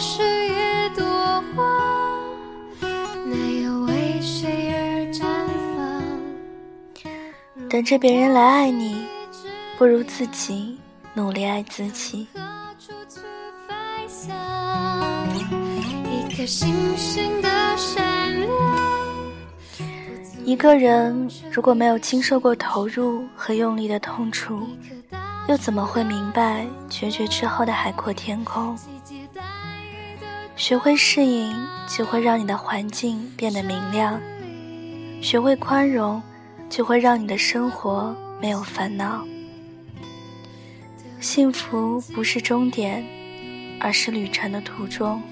是一朵花，没有为谁而绽放。等着别人来爱你，不如自己努力爱自己。一颗星星的闪亮。一个人如果没有经受过投入和用力的痛楚，又怎么会明白决绝之后的海阔天空？学会适应，就会让你的环境变得明亮；学会宽容，就会让你的生活没有烦恼。幸福不是终点，而是旅程的途中。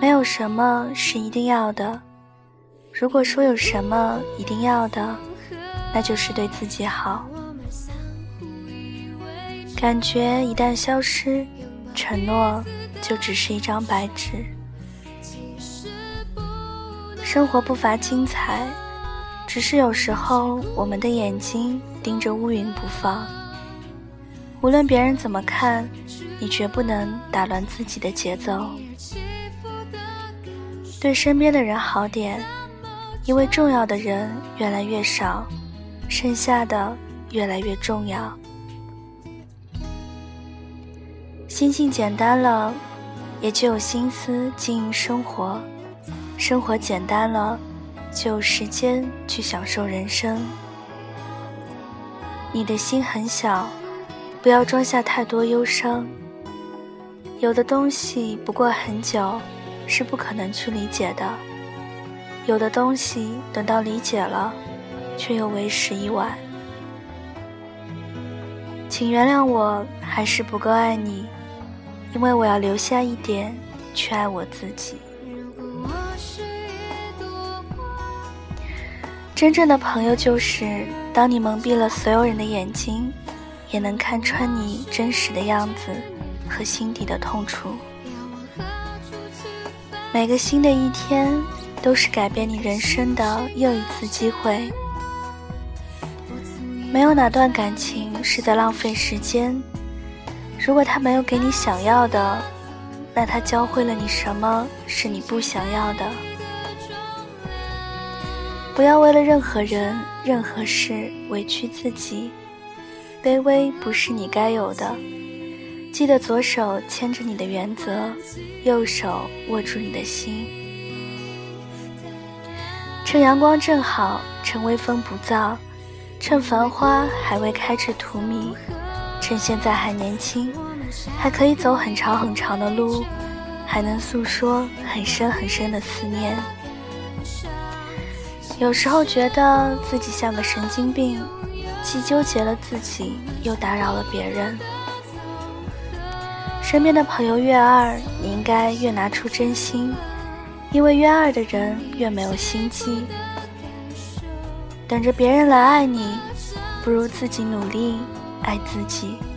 没有什么是一定要的。如果说有什么一定要的，那就是对自己好。感觉一旦消失，承诺就只是一张白纸。生活不乏精彩，只是有时候我们的眼睛盯着乌云不放。无论别人怎么看，你绝不能打乱自己的节奏。对身边的人好点，因为重要的人越来越少，剩下的越来越重要。心境简单了，也就有心思经营生活；生活简单了，就有时间去享受人生。你的心很小，不要装下太多忧伤。有的东西不过很久，是不可能去理解的；有的东西等到理解了，却又为时已晚。请原谅我，还是不够爱你。因为我要留下一点去爱我自己。真正的朋友就是，当你蒙蔽了所有人的眼睛，也能看穿你真实的样子和心底的痛楚。每个新的一天，都是改变你人生的又一次机会。没有哪段感情是在浪费时间。如果他没有给你想要的，那他教会了你什么是你不想要的？不要为了任何人、任何事委屈自己，卑微不是你该有的。记得左手牵着你的原则，右手握住你的心。趁阳光正好，趁微风不燥，趁繁花还未开至荼蘼。趁现在还年轻，还可以走很长很长的路，还能诉说很深很深的思念。有时候觉得自己像个神经病，既纠结了自己，又打扰了别人。身边的朋友越二，你应该越拿出真心，因为越二的人越没有心机。等着别人来爱你，不如自己努力。爱自己。